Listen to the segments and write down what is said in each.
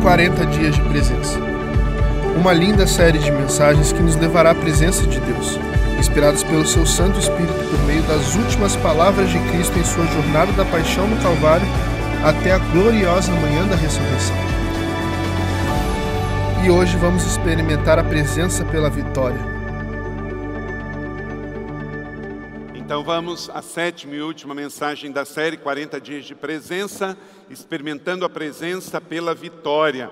40 dias de presença. Uma linda série de mensagens que nos levará à presença de Deus, inspiradas pelo seu Santo Espírito por meio das últimas palavras de Cristo em sua jornada da paixão no Calvário até a gloriosa manhã da ressurreição. E hoje vamos experimentar a presença pela vitória. Então vamos à sétima e última mensagem da série 40 dias de presença, experimentando a presença pela vitória.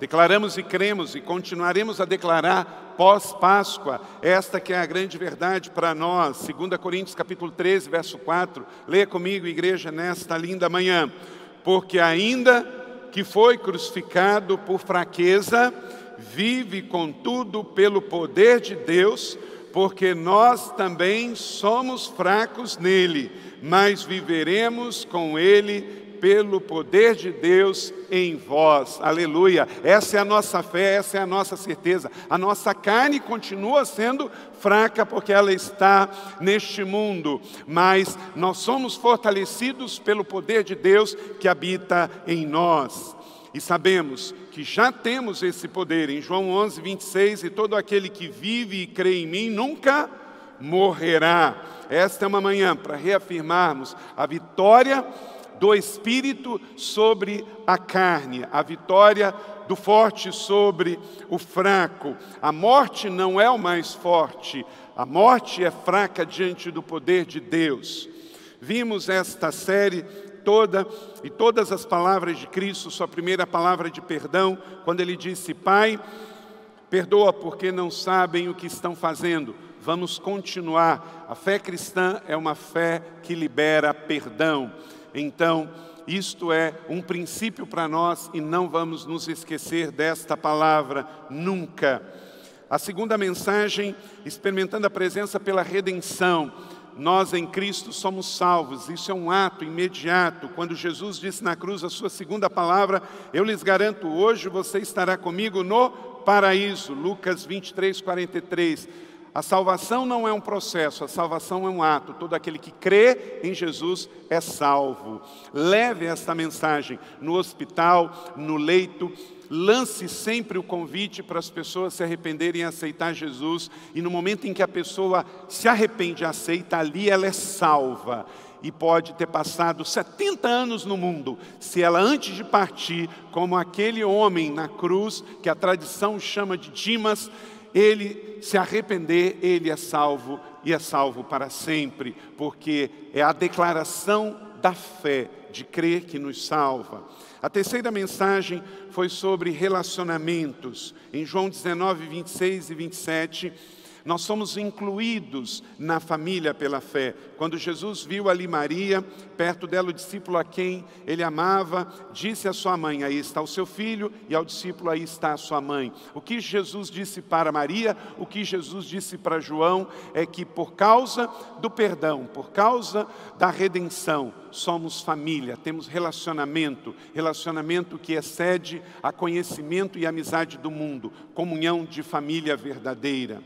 Declaramos e cremos e continuaremos a declarar pós-Páscoa, esta que é a grande verdade para nós. 2 Coríntios capítulo 13, verso 4. Leia comigo, igreja, nesta linda manhã. Porque ainda que foi crucificado por fraqueza, vive contudo pelo poder de Deus, porque nós também somos fracos nele, mas viveremos com ele pelo poder de Deus em vós. Aleluia. Essa é a nossa fé, essa é a nossa certeza. A nossa carne continua sendo fraca porque ela está neste mundo, mas nós somos fortalecidos pelo poder de Deus que habita em nós. E sabemos que já temos esse poder. Em João 11, 26, e todo aquele que vive e crê em mim nunca morrerá. Esta é uma manhã para reafirmarmos a vitória do Espírito sobre a carne, a vitória do forte sobre o fraco. A morte não é o mais forte, a morte é fraca diante do poder de Deus. Vimos esta série toda e todas as palavras de Cristo, sua primeira palavra de perdão, quando ele disse: Pai, perdoa porque não sabem o que estão fazendo. Vamos continuar. A fé cristã é uma fé que libera perdão. Então, isto é um princípio para nós e não vamos nos esquecer desta palavra nunca. A segunda mensagem, experimentando a presença pela redenção nós em Cristo somos salvos. Isso é um ato imediato. Quando Jesus disse na cruz a sua segunda palavra, eu lhes garanto, hoje você estará comigo no paraíso. Lucas 23, 43. A salvação não é um processo, a salvação é um ato. Todo aquele que crê em Jesus é salvo. Leve esta mensagem no hospital, no leito, lance sempre o convite para as pessoas se arrependerem e aceitar Jesus, e no momento em que a pessoa se arrepende e aceita, ali ela é salva. E pode ter passado 70 anos no mundo, se ela antes de partir, como aquele homem na cruz, que a tradição chama de Dimas, ele se arrepender, ele é salvo e é salvo para sempre, porque é a declaração da fé, de crer que nos salva. A terceira mensagem foi sobre relacionamentos. Em João 19, 26 e 27, nós somos incluídos na família pela fé. Quando Jesus viu ali Maria, perto dela o discípulo a quem ele amava, disse à sua mãe: Aí está o seu filho, e ao discípulo: Aí está a sua mãe. O que Jesus disse para Maria, o que Jesus disse para João, é que por causa do perdão, por causa da redenção, somos família, temos relacionamento, relacionamento que excede a conhecimento e amizade do mundo, comunhão de família verdadeira.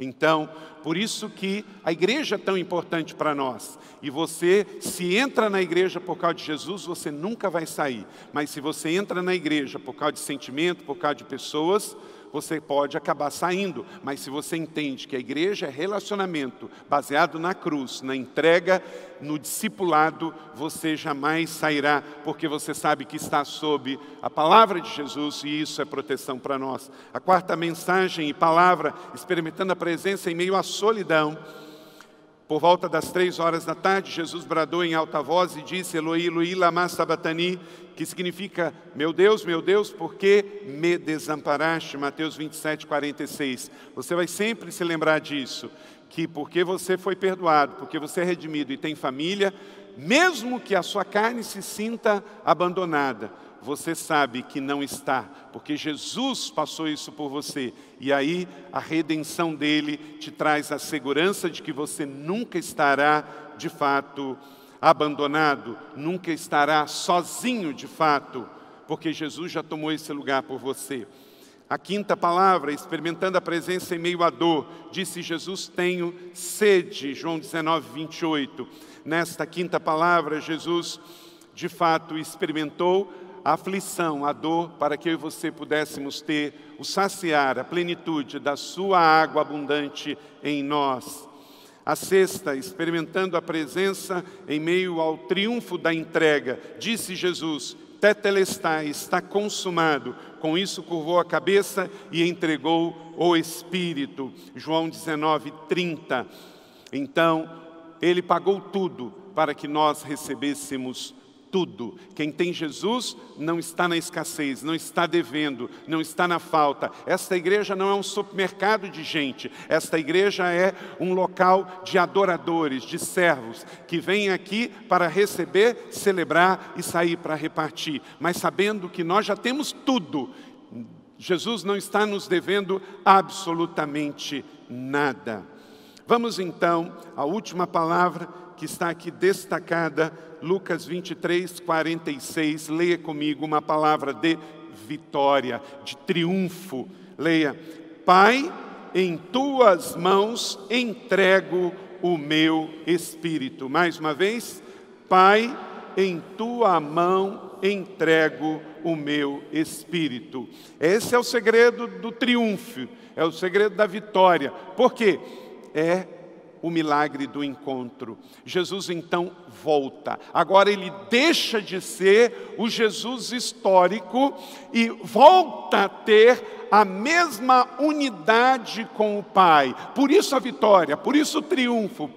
Então, por isso que a igreja é tão importante para nós. E você, se entra na igreja por causa de Jesus, você nunca vai sair. Mas se você entra na igreja por causa de sentimento, por causa de pessoas, você pode acabar saindo, mas se você entende que a igreja é relacionamento baseado na cruz, na entrega, no discipulado, você jamais sairá, porque você sabe que está sob a palavra de Jesus e isso é proteção para nós. A quarta mensagem e palavra, experimentando a presença em meio à solidão. Por volta das três horas da tarde, Jesus bradou em alta voz e disse: Eloi, Eloi, lama sabatani, que significa: Meu Deus, meu Deus, por que me desamparaste? Mateus 27, 46. Você vai sempre se lembrar disso, que porque você foi perdoado, porque você é redimido e tem família, mesmo que a sua carne se sinta abandonada, você sabe que não está, porque Jesus passou isso por você. E aí a redenção dele te traz a segurança de que você nunca estará de fato abandonado, nunca estará sozinho de fato, porque Jesus já tomou esse lugar por você. A quinta palavra, experimentando a presença em meio à dor, disse Jesus: Tenho sede, João 19, 28. Nesta quinta palavra, Jesus de fato experimentou a aflição, a dor, para que eu e você pudéssemos ter o saciar, a plenitude da Sua água abundante em nós. A sexta, experimentando a presença em meio ao triunfo da entrega, disse Jesus: Tetelestai, está consumado. Com isso, curvou a cabeça e entregou o Espírito. João 19, 30. Então, ele pagou tudo para que nós recebêssemos tudo. Quem tem Jesus não está na escassez, não está devendo, não está na falta. Esta igreja não é um supermercado de gente, esta igreja é um local de adoradores, de servos, que vêm aqui para receber, celebrar e sair para repartir, mas sabendo que nós já temos tudo. Jesus não está nos devendo absolutamente nada. Vamos então à última palavra que está aqui destacada, Lucas 23, 46. Leia comigo uma palavra de vitória, de triunfo. Leia: Pai, em tuas mãos entrego o meu espírito. Mais uma vez, Pai, em tua mão entrego o meu espírito. Esse é o segredo do triunfo, é o segredo da vitória. Por quê? É o milagre do encontro. Jesus então volta. Agora ele deixa de ser o Jesus histórico e volta a ter a mesma unidade com o Pai. Por isso a vitória, por isso o triunfo,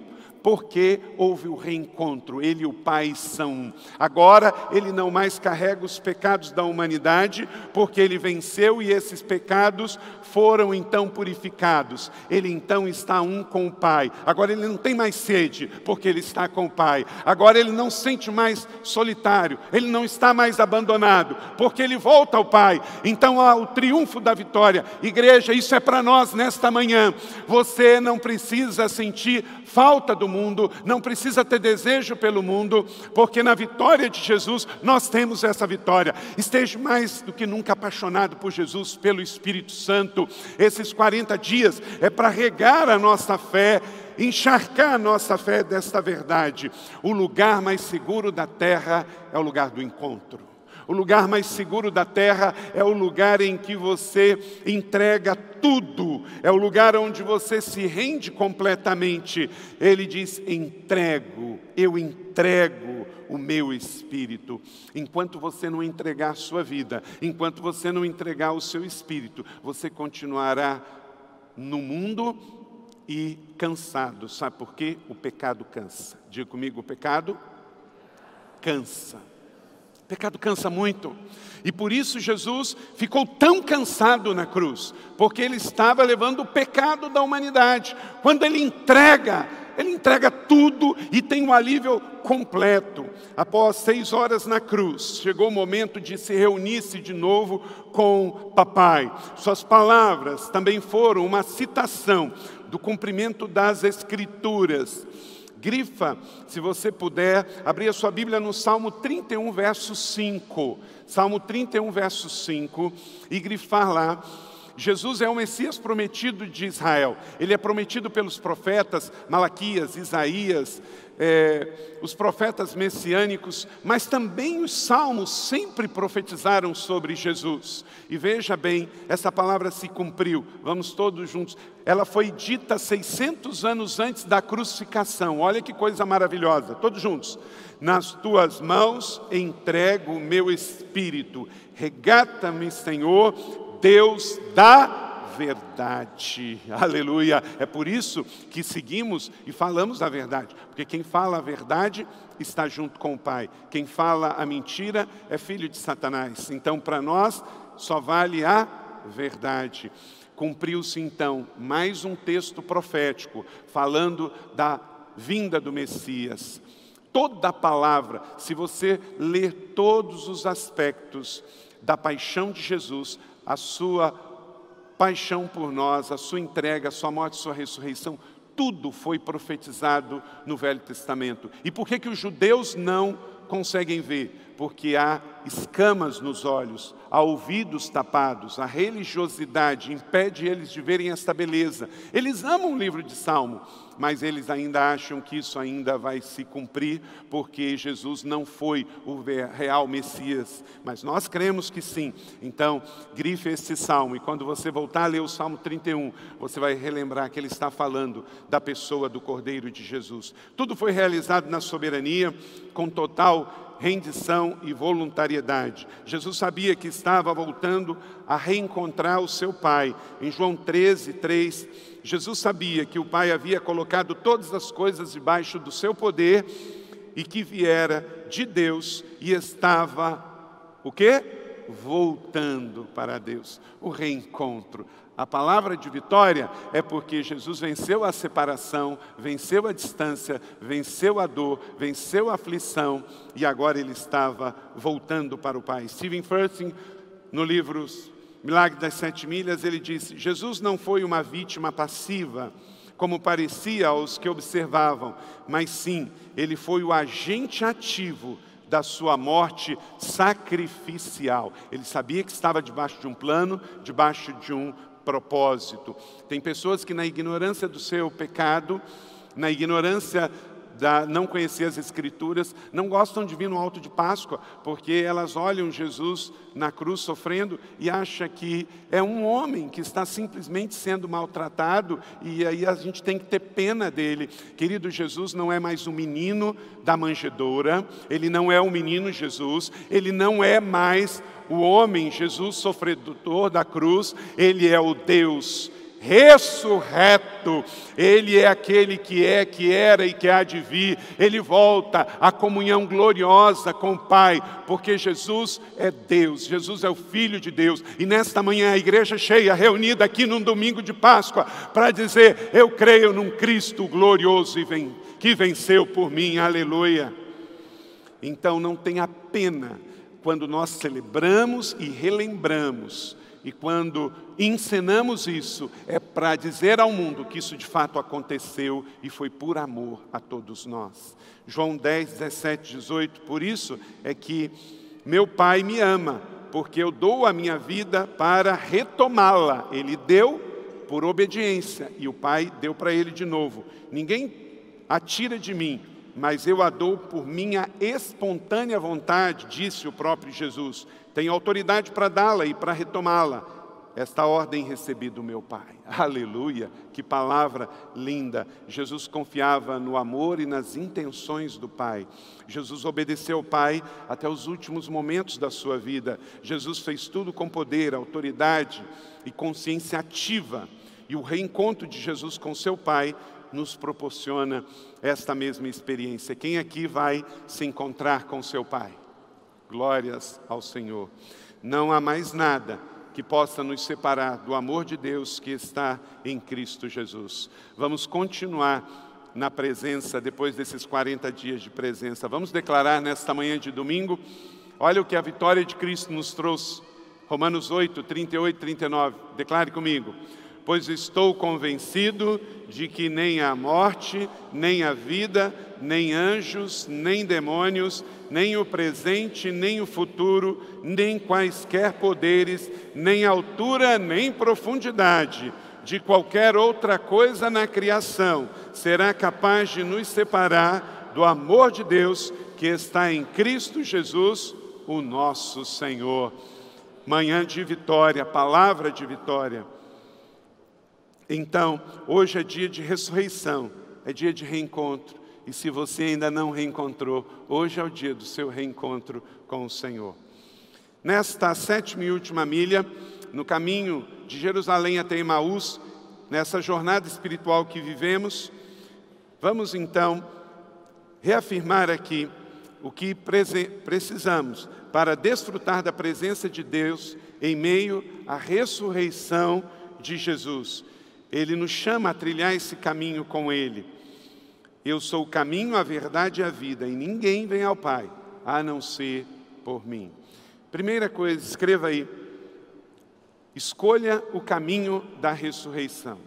porque houve o reencontro, ele e o Pai são. Agora ele não mais carrega os pecados da humanidade, porque ele venceu e esses pecados foram então purificados. Ele então está um com o Pai. Agora ele não tem mais sede, porque ele está com o Pai. Agora ele não sente mais solitário, ele não está mais abandonado, porque ele volta ao Pai. Então há o triunfo da vitória. Igreja, isso é para nós nesta manhã. Você não precisa sentir falta do mundo, não precisa ter desejo pelo mundo, porque na vitória de Jesus nós temos essa vitória. Esteja mais do que nunca apaixonado por Jesus, pelo Espírito Santo. Esses 40 dias é para regar a nossa fé encharcar a nossa fé desta verdade. O lugar mais seguro da terra é o lugar do encontro. O lugar mais seguro da terra é o lugar em que você entrega tudo, é o lugar onde você se rende completamente. Ele diz: entrego, eu entrego o meu espírito. Enquanto você não entregar a sua vida, enquanto você não entregar o seu espírito, você continuará no mundo e cansado. Sabe por quê? O pecado cansa. Diga comigo: o pecado cansa. O pecado cansa muito. E por isso Jesus ficou tão cansado na cruz, porque ele estava levando o pecado da humanidade. Quando ele entrega, ele entrega tudo e tem um alívio completo. Após seis horas na cruz, chegou o momento de se reunir-se de novo com papai. Suas palavras também foram uma citação do cumprimento das Escrituras grifa, se você puder, abrir a sua Bíblia no Salmo 31, verso 5. Salmo 31, verso 5, e grifar lá. Jesus é o Messias prometido de Israel. Ele é prometido pelos profetas Malaquias, Isaías, é, os profetas messiânicos, mas também os salmos sempre profetizaram sobre Jesus. E veja bem, essa palavra se cumpriu. Vamos todos juntos. Ela foi dita 600 anos antes da crucificação. Olha que coisa maravilhosa. Todos juntos. Nas tuas mãos entrego o meu espírito. Regata-me, Senhor, Deus da verdade. Aleluia. É por isso que seguimos e falamos a verdade, porque quem fala a verdade está junto com o Pai. Quem fala a mentira é filho de Satanás. Então, para nós, só vale a verdade. Cumpriu-se então mais um texto profético falando da vinda do Messias. Toda a palavra, se você ler todos os aspectos da paixão de Jesus, a sua paixão por nós, a sua entrega, a sua morte, a sua ressurreição, tudo foi profetizado no Velho Testamento. E por que, que os judeus não conseguem ver? Porque há escamas nos olhos, há ouvidos tapados, a religiosidade impede eles de verem esta beleza. Eles amam o livro de Salmo, mas eles ainda acham que isso ainda vai se cumprir, porque Jesus não foi o real Messias, mas nós cremos que sim. Então, grife esse salmo, e quando você voltar a ler o Salmo 31, você vai relembrar que ele está falando da pessoa do Cordeiro de Jesus. Tudo foi realizado na soberania, com total rendição e voluntariedade. Jesus sabia que estava voltando a reencontrar o seu Pai. Em João 13, 3, Jesus sabia que o Pai havia colocado todas as coisas debaixo do seu poder e que viera de Deus e estava o quê? Voltando para Deus. O reencontro. A palavra de vitória é porque Jesus venceu a separação, venceu a distância, venceu a dor, venceu a aflição e agora ele estava voltando para o Pai. Stephen Furtick, no livro Milagre das Sete Milhas, ele disse: Jesus não foi uma vítima passiva, como parecia aos que observavam, mas sim, ele foi o agente ativo da sua morte sacrificial. Ele sabia que estava debaixo de um plano, debaixo de um propósito. Tem pessoas que, na ignorância do seu pecado, na ignorância da não conhecer as Escrituras, não gostam de vir no alto de Páscoa, porque elas olham Jesus na cruz sofrendo e acham que é um homem que está simplesmente sendo maltratado e aí a gente tem que ter pena dele. Querido, Jesus não é mais um menino da manjedoura, ele não é o menino Jesus, ele não é mais o homem Jesus sofredor da cruz, ele é o Deus ressurreto. Ele é aquele que é, que era e que há de vir. Ele volta à comunhão gloriosa com o Pai, porque Jesus é Deus, Jesus é o Filho de Deus. E nesta manhã a igreja cheia, reunida aqui num domingo de Páscoa, para dizer: Eu creio num Cristo glorioso e vem, que venceu por mim, aleluia. Então não tenha pena quando nós celebramos e relembramos e quando encenamos isso, é para dizer ao mundo que isso de fato aconteceu e foi por amor a todos nós. João 10, 17, 18. Por isso é que meu Pai me ama, porque eu dou a minha vida para retomá-la. Ele deu por obediência e o Pai deu para ele de novo. Ninguém atira de mim, mas eu a dou por minha espontânea vontade, disse o próprio Jesus. Tenho autoridade para dá-la e para retomá-la. Esta ordem recebi do meu Pai. Aleluia! Que palavra linda! Jesus confiava no amor e nas intenções do Pai. Jesus obedeceu ao Pai até os últimos momentos da sua vida. Jesus fez tudo com poder, autoridade e consciência ativa. E o reencontro de Jesus com seu Pai nos proporciona esta mesma experiência. Quem aqui vai se encontrar com seu Pai? Glórias ao Senhor. Não há mais nada que possa nos separar do amor de Deus que está em Cristo Jesus. Vamos continuar na presença depois desses 40 dias de presença. Vamos declarar nesta manhã de domingo. Olha o que a vitória de Cristo nos trouxe. Romanos 8, 38 39. Declare comigo pois estou convencido de que nem a morte, nem a vida, nem anjos, nem demônios, nem o presente, nem o futuro, nem quaisquer poderes, nem altura, nem profundidade, de qualquer outra coisa na criação, será capaz de nos separar do amor de Deus que está em Cristo Jesus, o nosso Senhor. Manhã de vitória, palavra de vitória. Então, hoje é dia de ressurreição, é dia de reencontro. E se você ainda não reencontrou, hoje é o dia do seu reencontro com o Senhor. Nesta sétima e última milha, no caminho de Jerusalém até Emaús, nessa jornada espiritual que vivemos, vamos então reafirmar aqui o que precisamos para desfrutar da presença de Deus em meio à ressurreição de Jesus. Ele nos chama a trilhar esse caminho com Ele. Eu sou o caminho, a verdade e a vida, e ninguém vem ao Pai a não ser por mim. Primeira coisa, escreva aí. Escolha o caminho da ressurreição.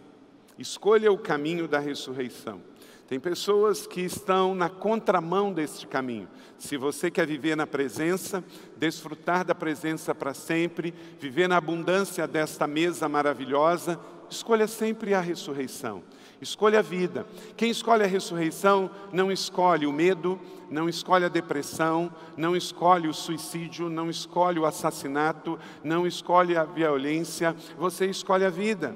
Escolha o caminho da ressurreição. Tem pessoas que estão na contramão deste caminho. Se você quer viver na presença, desfrutar da presença para sempre, viver na abundância desta mesa maravilhosa, escolha sempre a ressurreição. Escolha a vida. Quem escolhe a ressurreição não escolhe o medo, não escolhe a depressão, não escolhe o suicídio, não escolhe o assassinato, não escolhe a violência, você escolhe a vida.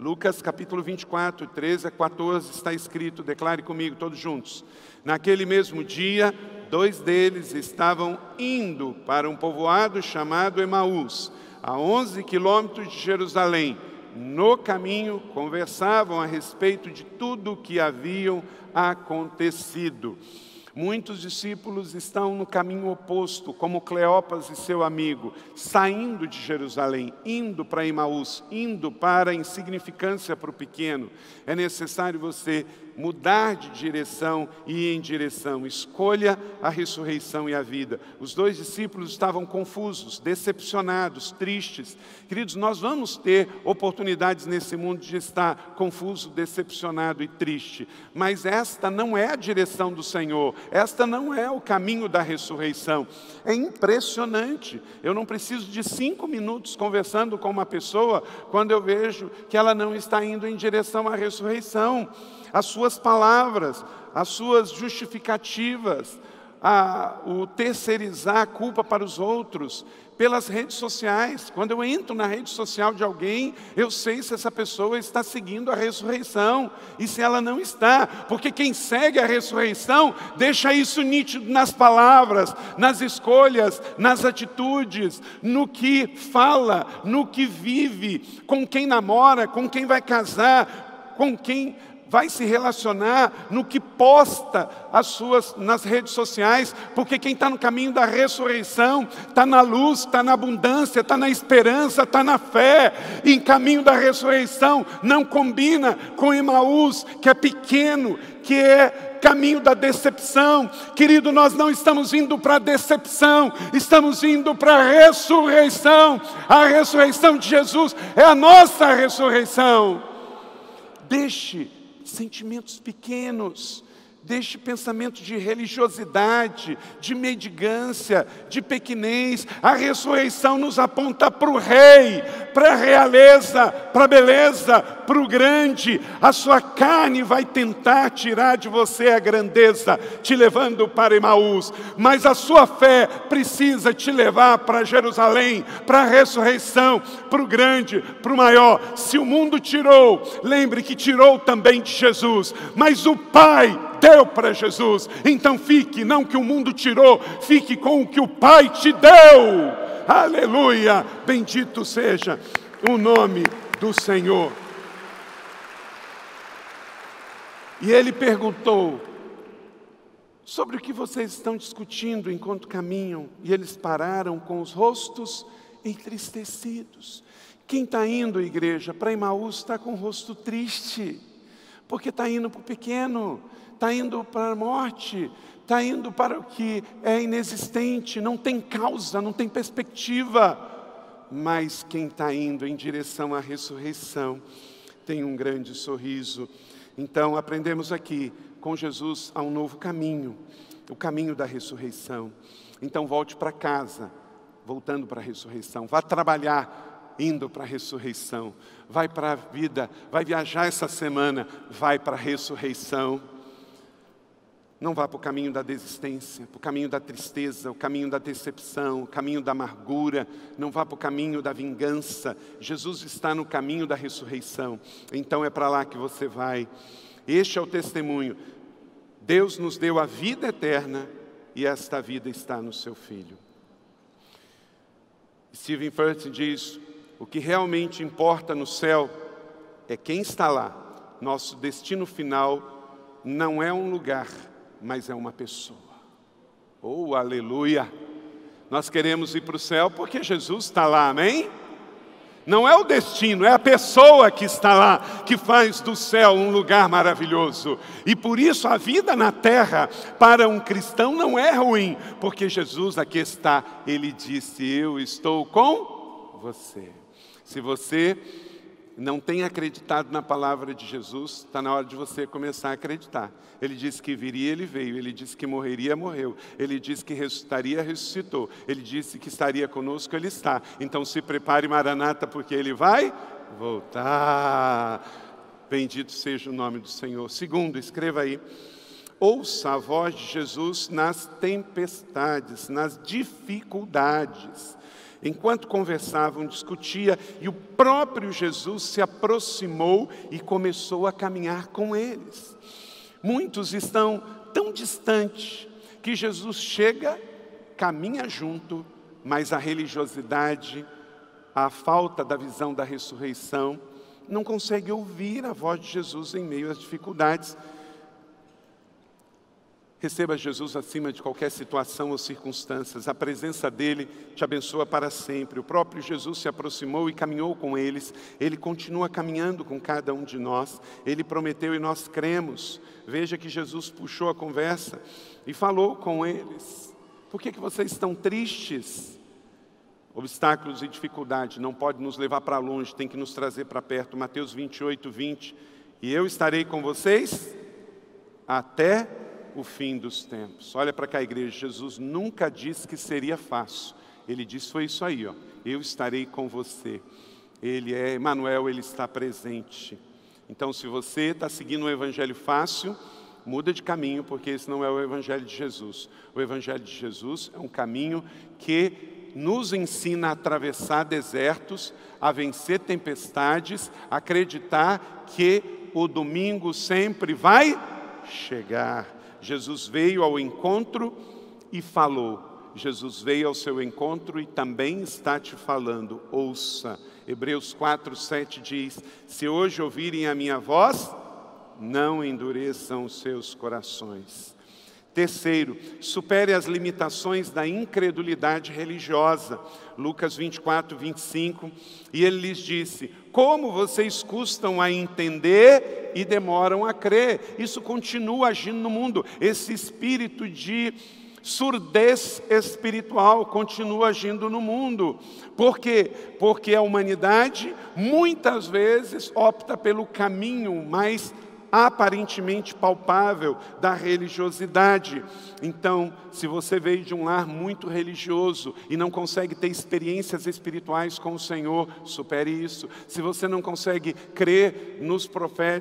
Lucas capítulo 24, 13 a 14 está escrito, declare comigo todos juntos. Naquele mesmo dia, dois deles estavam indo para um povoado chamado Emaús, a 11 quilômetros de Jerusalém. No caminho, conversavam a respeito de tudo o que haviam acontecido. Muitos discípulos estão no caminho oposto, como Cleopas e seu amigo, saindo de Jerusalém, indo para Emaús, indo para a insignificância para o pequeno. É necessário você mudar de direção e ir em direção. Escolha a ressurreição e a vida. Os dois discípulos estavam confusos, decepcionados, tristes. Queridos, nós vamos ter oportunidades nesse mundo de estar confuso, decepcionado e triste, mas esta não é a direção do Senhor, esta não é o caminho da ressurreição. É impressionante. Eu não preciso de cinco minutos conversando com uma pessoa quando eu vejo que ela não está indo em direção à ressurreição as suas palavras, as suas justificativas, a, o terceirizar a culpa para os outros, pelas redes sociais. Quando eu entro na rede social de alguém, eu sei se essa pessoa está seguindo a ressurreição e se ela não está, porque quem segue a ressurreição deixa isso nítido nas palavras, nas escolhas, nas atitudes, no que fala, no que vive, com quem namora, com quem vai casar, com quem vai se relacionar no que posta as suas nas redes sociais, porque quem está no caminho da ressurreição está na luz, está na abundância, está na esperança, está na fé. E em caminho da ressurreição não combina com Emaús, que é pequeno, que é caminho da decepção. Querido, nós não estamos indo para a decepção, estamos indo para a ressurreição. A ressurreição de Jesus é a nossa ressurreição. Deixe sentimentos pequenos, Deixe pensamento de religiosidade, de mendigância, de pequenez. A ressurreição nos aponta para o rei, para a realeza, para a beleza, para o grande. A sua carne vai tentar tirar de você a grandeza, te levando para Emaús. Mas a sua fé precisa te levar para Jerusalém, para a ressurreição, para o grande, para o maior. Se o mundo tirou, lembre que tirou também de Jesus. Mas o Pai deu para Jesus. Então fique, não que o mundo tirou, fique com o que o Pai te deu. Aleluia! Bendito seja o nome do Senhor. E ele perguntou: sobre o que vocês estão discutindo enquanto caminham? E eles pararam com os rostos entristecidos. Quem está indo, igreja, para Emaús está com o rosto triste, porque está indo para o pequeno, está indo para a morte, está indo para o que é inexistente, não tem causa, não tem perspectiva. Mas quem está indo em direção à ressurreição tem um grande sorriso. Então aprendemos aqui com Jesus a um novo caminho, o caminho da ressurreição. Então volte para casa, voltando para a ressurreição. Vá trabalhar indo para a ressurreição. Vai para a vida, vai viajar essa semana, vai para a ressurreição. Não vá para o caminho da desistência, para o caminho da tristeza, o caminho da decepção, o caminho da amargura, não vá para o caminho da vingança. Jesus está no caminho da ressurreição, então é para lá que você vai. Este é o testemunho. Deus nos deu a vida eterna e esta vida está no seu Filho. Stephen Furtick diz: o que realmente importa no céu é quem está lá. Nosso destino final não é um lugar mas é uma pessoa. Oh, aleluia! Nós queremos ir para o céu porque Jesus está lá, amém? Não é o destino, é a pessoa que está lá, que faz do céu um lugar maravilhoso. E por isso a vida na terra para um cristão não é ruim, porque Jesus aqui está, ele disse: Eu estou com você. Se você não tem acreditado na palavra de Jesus, está na hora de você começar a acreditar. Ele disse que viria, ele veio. Ele disse que morreria, morreu. Ele disse que ressuscitaria, ressuscitou. Ele disse que estaria conosco, ele está. Então se prepare, Maranata, porque ele vai voltar. Bendito seja o nome do Senhor. Segundo, escreva aí. Ouça a voz de Jesus nas tempestades, nas dificuldades. Enquanto conversavam, discutia, e o próprio Jesus se aproximou e começou a caminhar com eles. Muitos estão tão distantes que Jesus chega, caminha junto, mas a religiosidade, a falta da visão da ressurreição, não consegue ouvir a voz de Jesus em meio às dificuldades Receba Jesus acima de qualquer situação ou circunstâncias. A presença dele te abençoa para sempre. O próprio Jesus se aproximou e caminhou com eles. Ele continua caminhando com cada um de nós. Ele prometeu e nós cremos. Veja que Jesus puxou a conversa e falou com eles. Por que, que vocês estão tristes? Obstáculos e dificuldades não podem nos levar para longe, tem que nos trazer para perto. Mateus 28, 20. E eu estarei com vocês até o fim dos tempos. Olha para cá, igreja. Jesus nunca disse que seria fácil. Ele disse: foi isso aí, ó. Eu estarei com você. Ele é Emmanuel, ele está presente. Então, se você está seguindo um evangelho fácil, muda de caminho, porque esse não é o evangelho de Jesus. O evangelho de Jesus é um caminho que nos ensina a atravessar desertos, a vencer tempestades, acreditar que o domingo sempre vai chegar. Jesus veio ao encontro e falou. Jesus veio ao seu encontro e também está te falando. Ouça. Hebreus 4, 7 diz: Se hoje ouvirem a minha voz, não endureçam os seus corações. Terceiro, supere as limitações da incredulidade religiosa. Lucas 24, 25. E ele lhes disse: Como vocês custam a entender e demoram a crer? Isso continua agindo no mundo. Esse espírito de surdez espiritual continua agindo no mundo. Por quê? Porque a humanidade muitas vezes opta pelo caminho mais aparentemente palpável da religiosidade. Então, se você veio de um lar muito religioso e não consegue ter experiências espirituais com o Senhor, supere isso. Se você não consegue crer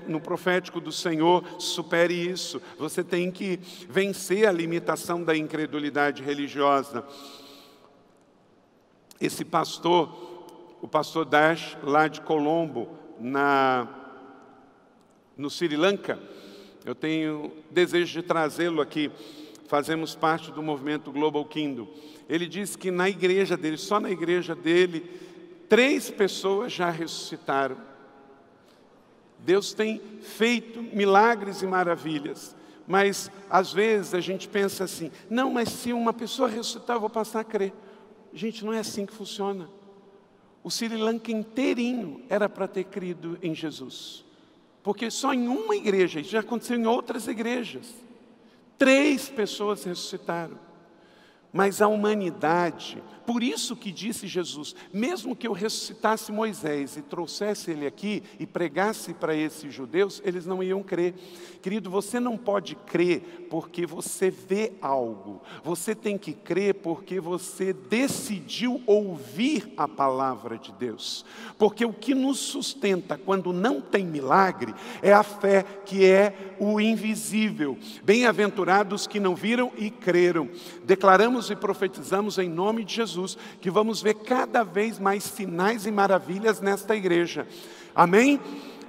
no profético do Senhor, supere isso. Você tem que vencer a limitação da incredulidade religiosa. Esse pastor, o pastor Dash, lá de Colombo, na no Sri Lanka. Eu tenho desejo de trazê-lo aqui. Fazemos parte do movimento Global Kingdom. Ele disse que na igreja dele, só na igreja dele, três pessoas já ressuscitaram. Deus tem feito milagres e maravilhas. Mas às vezes a gente pensa assim: não, mas se uma pessoa ressuscitar, eu vou passar a crer. Gente, não é assim que funciona. O Sri Lanka inteirinho era para ter crido em Jesus. Porque só em uma igreja, isso já aconteceu em outras igrejas, três pessoas ressuscitaram. Mas a humanidade, por isso que disse Jesus, mesmo que eu ressuscitasse Moisés e trouxesse ele aqui e pregasse para esses judeus, eles não iam crer. Querido, você não pode crer porque você vê algo. Você tem que crer porque você decidiu ouvir a palavra de Deus. Porque o que nos sustenta quando não tem milagre é a fé que é o invisível. Bem-aventurados que não viram e creram. Declaramos e profetizamos em nome de Jesus Jesus, que vamos ver cada vez mais sinais e maravilhas nesta igreja. Amém?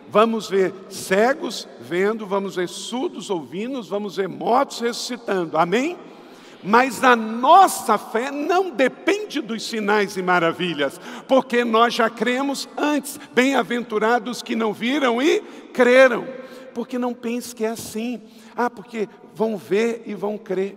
Vamos ver cegos vendo, vamos ver surdos ouvindo, vamos ver mortos ressuscitando. Amém? Mas a nossa fé não depende dos sinais e maravilhas, porque nós já cremos antes. Bem-aventurados que não viram e creram. Porque não pense que é assim. Ah, porque vão ver e vão crer.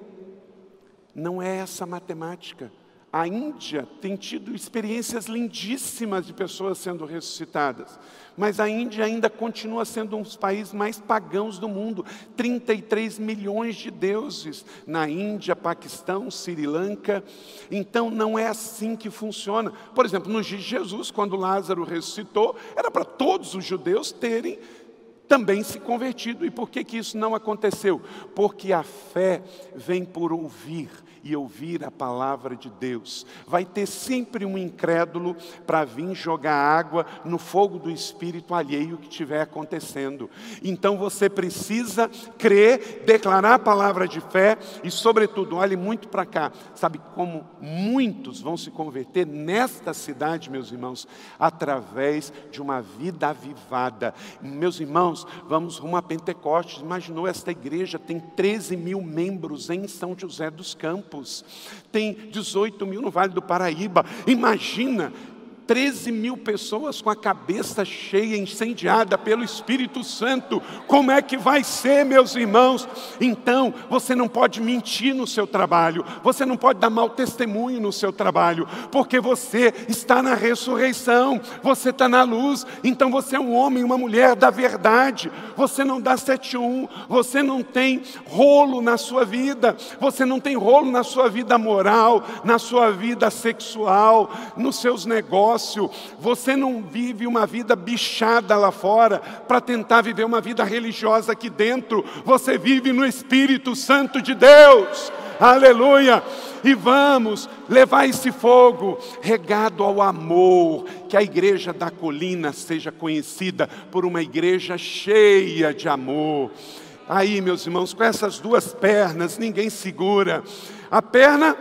Não é essa matemática. a Índia tem tido experiências lindíssimas de pessoas sendo ressuscitadas, mas a Índia ainda continua sendo um dos países mais pagãos do mundo. 33 milhões de deuses na Índia, Paquistão, Sri Lanka. Então não é assim que funciona. Por exemplo, no dia de Jesus, quando Lázaro ressuscitou, era para todos os judeus terem também se convertido. E por que, que isso não aconteceu? Porque a fé vem por ouvir e ouvir a palavra de Deus. Vai ter sempre um incrédulo para vir jogar água no fogo do espírito alheio que estiver acontecendo. Então você precisa crer, declarar a palavra de fé e, sobretudo, olhe muito para cá. Sabe como muitos vão se converter nesta cidade, meus irmãos, através de uma vida avivada. Meus irmãos, vamos rumo a Pentecostes. Imaginou esta igreja tem 13 mil membros em São José dos Campos campos, tem 18 mil no Vale do Paraíba. Imagina 13 mil pessoas com a cabeça cheia, incendiada pelo Espírito Santo. Como é que vai ser, meus irmãos? Então, você não pode mentir no seu trabalho, você não pode dar mau testemunho no seu trabalho, porque você está na ressurreição, você está na luz, então você é um homem, uma mulher da verdade. Você não dá 71, você não tem rolo na sua vida, você não tem rolo na sua vida moral, na sua vida sexual, nos seus negócios negócio, você não vive uma vida bichada lá fora para tentar viver uma vida religiosa aqui dentro, você vive no Espírito Santo de Deus. Aleluia! E vamos levar esse fogo regado ao amor, que a igreja da colina seja conhecida por uma igreja cheia de amor. Aí, meus irmãos, com essas duas pernas, ninguém segura. A perna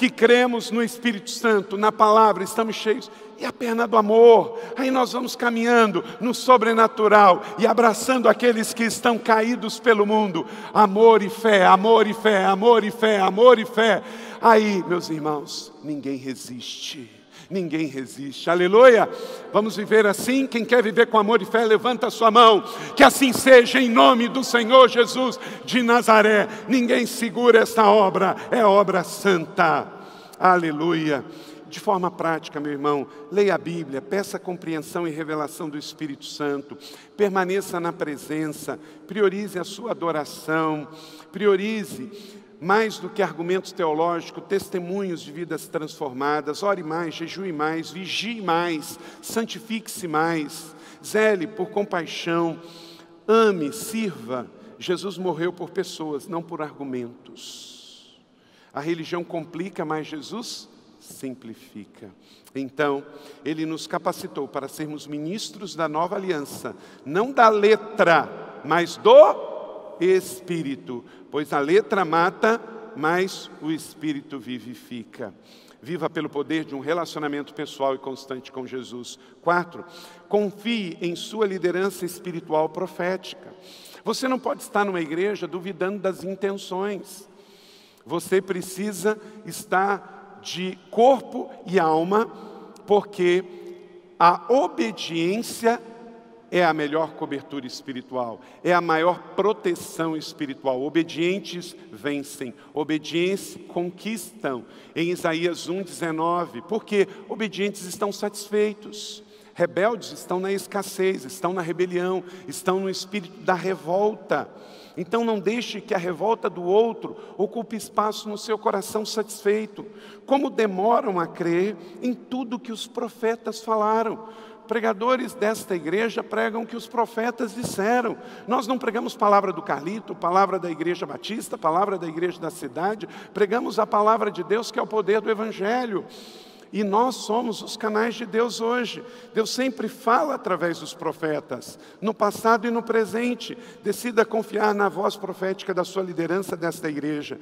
que cremos no Espírito Santo, na palavra, estamos cheios, e a perna do amor. Aí nós vamos caminhando no sobrenatural e abraçando aqueles que estão caídos pelo mundo. Amor e fé, amor e fé, amor e fé, amor e fé. Aí, meus irmãos, ninguém resiste. Ninguém resiste, aleluia. Vamos viver assim. Quem quer viver com amor e fé, levanta a sua mão. Que assim seja, em nome do Senhor Jesus de Nazaré. Ninguém segura esta obra, é obra santa, aleluia. De forma prática, meu irmão, leia a Bíblia, peça compreensão e revelação do Espírito Santo, permaneça na presença, priorize a sua adoração, priorize mais do que argumentos teológicos, testemunhos de vidas transformadas. Ore mais, jejue mais, vigie mais, santifique-se mais, zele por compaixão, ame, sirva. Jesus morreu por pessoas, não por argumentos. A religião complica, mas Jesus simplifica. Então, ele nos capacitou para sermos ministros da nova aliança, não da letra, mas do espírito, pois a letra mata, mas o espírito vivifica. Viva pelo poder de um relacionamento pessoal e constante com Jesus. Quatro, confie em sua liderança espiritual profética. Você não pode estar numa igreja duvidando das intenções. Você precisa estar de corpo e alma, porque a obediência é a melhor cobertura espiritual, é a maior proteção espiritual. Obedientes vencem, obedientes conquistam. Em Isaías 1,19, porque obedientes estão satisfeitos, rebeldes estão na escassez, estão na rebelião, estão no espírito da revolta. Então não deixe que a revolta do outro ocupe espaço no seu coração satisfeito. Como demoram a crer em tudo que os profetas falaram pregadores desta igreja pregam que os profetas disseram. Nós não pregamos palavra do Carlito, palavra da igreja batista, palavra da igreja da cidade, pregamos a palavra de Deus que é o poder do Evangelho. E nós somos os canais de Deus hoje. Deus sempre fala através dos profetas, no passado e no presente. Decida confiar na voz profética da sua liderança desta igreja.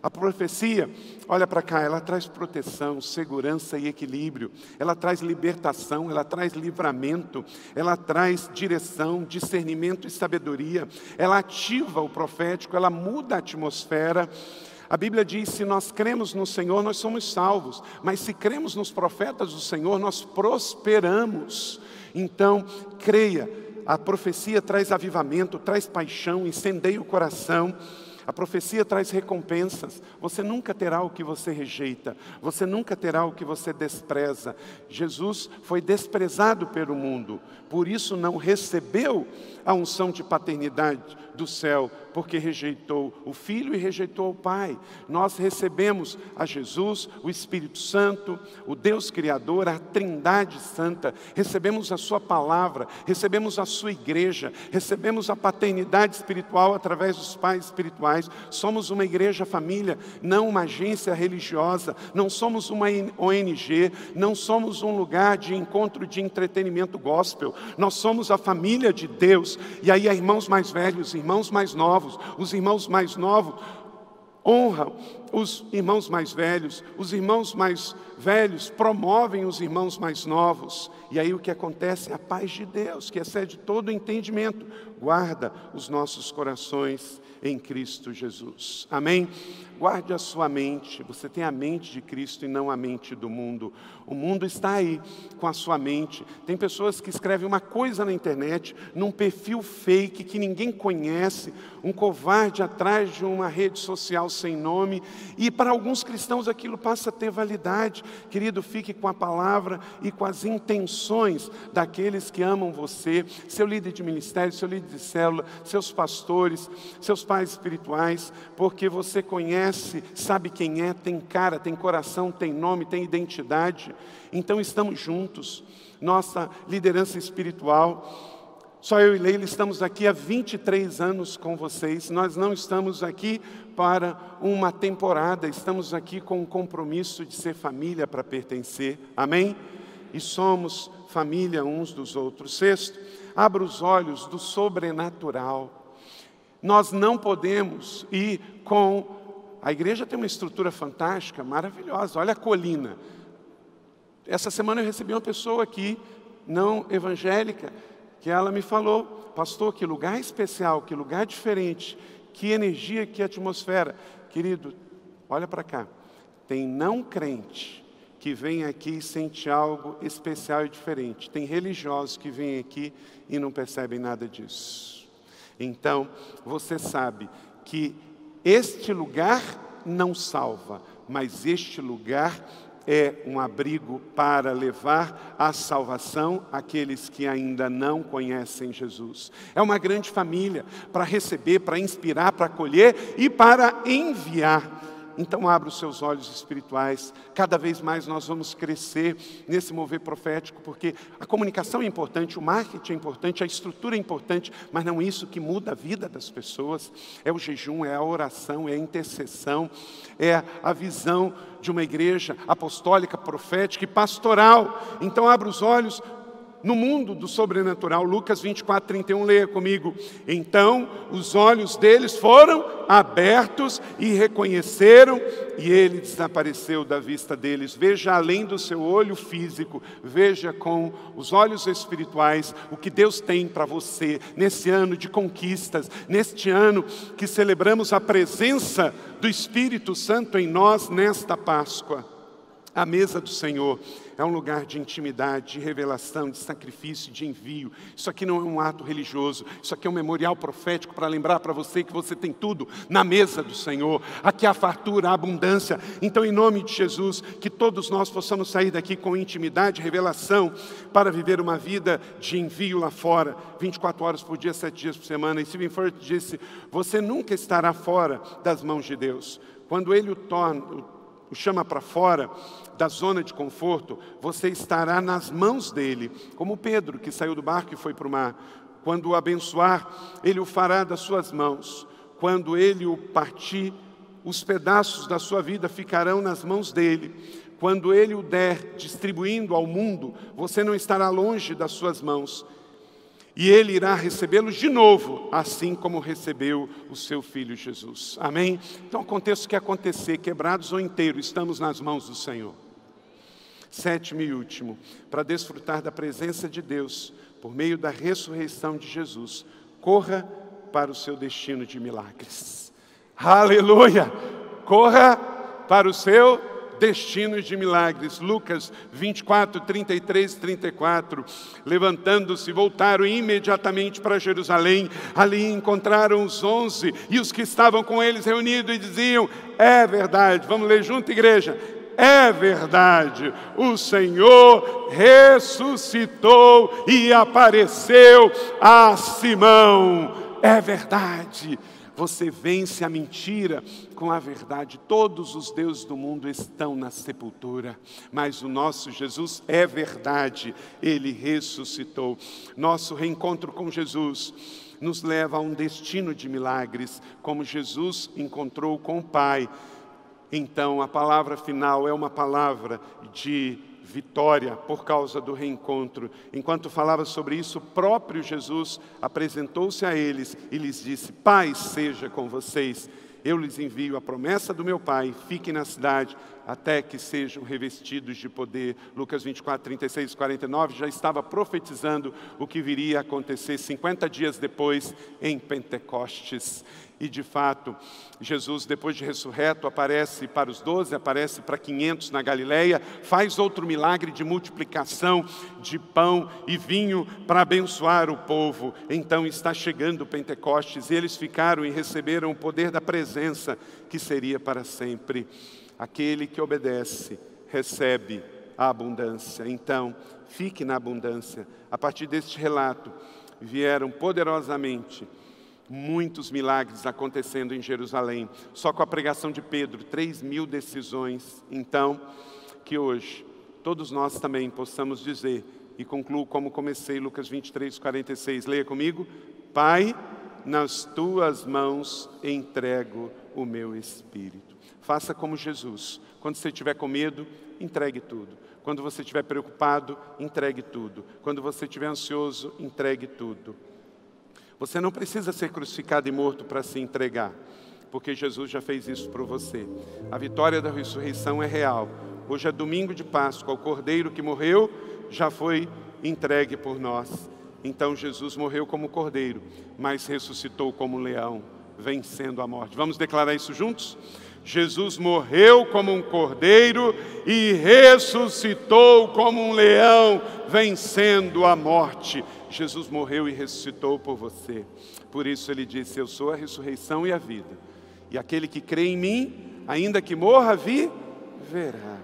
A profecia, olha para cá, ela traz proteção, segurança e equilíbrio, ela traz libertação, ela traz livramento, ela traz direção, discernimento e sabedoria, ela ativa o profético, ela muda a atmosfera. A Bíblia diz: se nós cremos no Senhor, nós somos salvos, mas se cremos nos profetas do Senhor, nós prosperamos. Então, creia, a profecia traz avivamento, traz paixão, incendeia o coração. A profecia traz recompensas. Você nunca terá o que você rejeita, você nunca terá o que você despreza. Jesus foi desprezado pelo mundo, por isso não recebeu a unção de paternidade do céu, porque rejeitou o Filho e rejeitou o Pai. Nós recebemos a Jesus, o Espírito Santo, o Deus Criador, a Trindade Santa, recebemos a Sua palavra, recebemos a Sua igreja, recebemos a paternidade espiritual através dos pais espirituais. Somos uma igreja família, não uma agência religiosa, não somos uma ONG, não somos um lugar de encontro de entretenimento gospel, nós somos a família de Deus. E aí, irmãos mais velhos, irmãos mais novos, os irmãos mais novos honram os irmãos mais velhos, os irmãos mais velhos promovem os irmãos mais novos. E aí o que acontece é a paz de Deus, que excede todo entendimento, guarda os nossos corações em Cristo Jesus. Amém? Guarde a sua mente. Você tem a mente de Cristo e não a mente do mundo. O mundo está aí com a sua mente. Tem pessoas que escrevem uma coisa na internet, num perfil fake que ninguém conhece, um covarde atrás de uma rede social sem nome, e para alguns cristãos aquilo passa a ter validade. Querido, fique com a palavra e com as intenções daqueles que amam você, seu líder de ministério, seu líder de célula, seus pastores, seus pais espirituais, porque você conhece, sabe quem é, tem cara, tem coração, tem nome, tem identidade. Então estamos juntos. Nossa liderança espiritual só eu e Leila estamos aqui há 23 anos com vocês. Nós não estamos aqui para uma temporada, estamos aqui com o compromisso de ser família para pertencer. Amém? E somos família uns dos outros. Sexto, abra os olhos do sobrenatural. Nós não podemos ir com. A igreja tem uma estrutura fantástica, maravilhosa. Olha a colina. Essa semana eu recebi uma pessoa aqui, não evangélica, que ela me falou, pastor, que lugar especial, que lugar diferente, que energia, que atmosfera. Querido, olha para cá. Tem não crente que vem aqui e sente algo especial e diferente. Tem religiosos que vêm aqui e não percebem nada disso. Então, você sabe que este lugar não salva, mas este lugar é um abrigo para levar a salvação àqueles que ainda não conhecem Jesus. É uma grande família para receber, para inspirar, para acolher e para enviar. Então, abra os seus olhos espirituais. Cada vez mais nós vamos crescer nesse mover profético, porque a comunicação é importante, o marketing é importante, a estrutura é importante, mas não isso que muda a vida das pessoas. É o jejum, é a oração, é a intercessão, é a visão de uma igreja apostólica, profética e pastoral. Então, abra os olhos no mundo do sobrenatural. Lucas 24, 31, leia comigo. Então os olhos deles foram abertos e reconheceram, e ele desapareceu da vista deles. Veja além do seu olho físico, veja com os olhos espirituais o que Deus tem para você nesse ano de conquistas, neste ano que celebramos a presença do Espírito Santo em nós nesta Páscoa. A mesa do Senhor é um lugar de intimidade, de revelação, de sacrifício, de envio. Isso aqui não é um ato religioso, isso aqui é um memorial profético para lembrar para você que você tem tudo na mesa do Senhor. Aqui há fartura, há abundância. Então, em nome de Jesus, que todos nós possamos sair daqui com intimidade, revelação, para viver uma vida de envio lá fora, 24 horas por dia, 7 dias por semana. E Stephen Furt disse: Você nunca estará fora das mãos de Deus. Quando Ele o torna o chama para fora da zona de conforto, você estará nas mãos dele, como Pedro, que saiu do barco e foi para o mar. Quando o abençoar, ele o fará das suas mãos. Quando ele o partir, os pedaços da sua vida ficarão nas mãos dele. Quando ele o der distribuindo ao mundo, você não estará longe das suas mãos e ele irá recebê-los de novo, assim como recebeu o seu filho Jesus. Amém? Então, aconteça o que acontecer, quebrados ou inteiros, estamos nas mãos do Senhor. Sétimo e último, para desfrutar da presença de Deus por meio da ressurreição de Jesus, corra para o seu destino de milagres. Aleluia! Corra para o seu destinos de milagres. Lucas 24, 33 e 34. Levantando-se, voltaram imediatamente para Jerusalém. Ali encontraram os onze e os que estavam com eles reunidos e diziam: É verdade. Vamos ler junto, igreja é verdade. O Senhor ressuscitou e apareceu a Simão. É verdade. Você vence a mentira com a verdade. Todos os deuses do mundo estão na sepultura, mas o nosso Jesus é verdade. Ele ressuscitou. Nosso reencontro com Jesus nos leva a um destino de milagres, como Jesus encontrou com o Pai então, a palavra final é uma palavra de vitória por causa do reencontro. Enquanto falava sobre isso, próprio Jesus apresentou-se a eles e lhes disse: Paz seja com vocês. Eu lhes envio a promessa do meu Pai, fiquem na cidade até que sejam revestidos de poder. Lucas 24, 36 e 49 já estava profetizando o que viria a acontecer 50 dias depois em Pentecostes. E de fato, Jesus, depois de ressurreto, aparece para os doze, aparece para 500 na Galileia, faz outro milagre de multiplicação de pão e vinho para abençoar o povo. Então está chegando o Pentecostes e eles ficaram e receberam o poder da presença que seria para sempre. Aquele que obedece recebe a abundância. Então, fique na abundância. A partir deste relato, vieram poderosamente muitos milagres acontecendo em Jerusalém. Só com a pregação de Pedro, três mil decisões. Então, que hoje todos nós também possamos dizer, e concluo como comecei, Lucas 23, 46. Leia comigo. Pai, nas tuas mãos entrego o meu espírito. Faça como Jesus. Quando você estiver com medo, entregue tudo. Quando você estiver preocupado, entregue tudo. Quando você estiver ansioso, entregue tudo. Você não precisa ser crucificado e morto para se entregar, porque Jesus já fez isso por você. A vitória da ressurreição é real. Hoje é domingo de Páscoa, o cordeiro que morreu já foi entregue por nós. Então Jesus morreu como cordeiro, mas ressuscitou como leão, vencendo a morte. Vamos declarar isso juntos? Jesus morreu como um cordeiro e ressuscitou como um leão, vencendo a morte. Jesus morreu e ressuscitou por você. Por isso ele disse: Eu sou a ressurreição e a vida. E aquele que crê em mim, ainda que morra, viverá.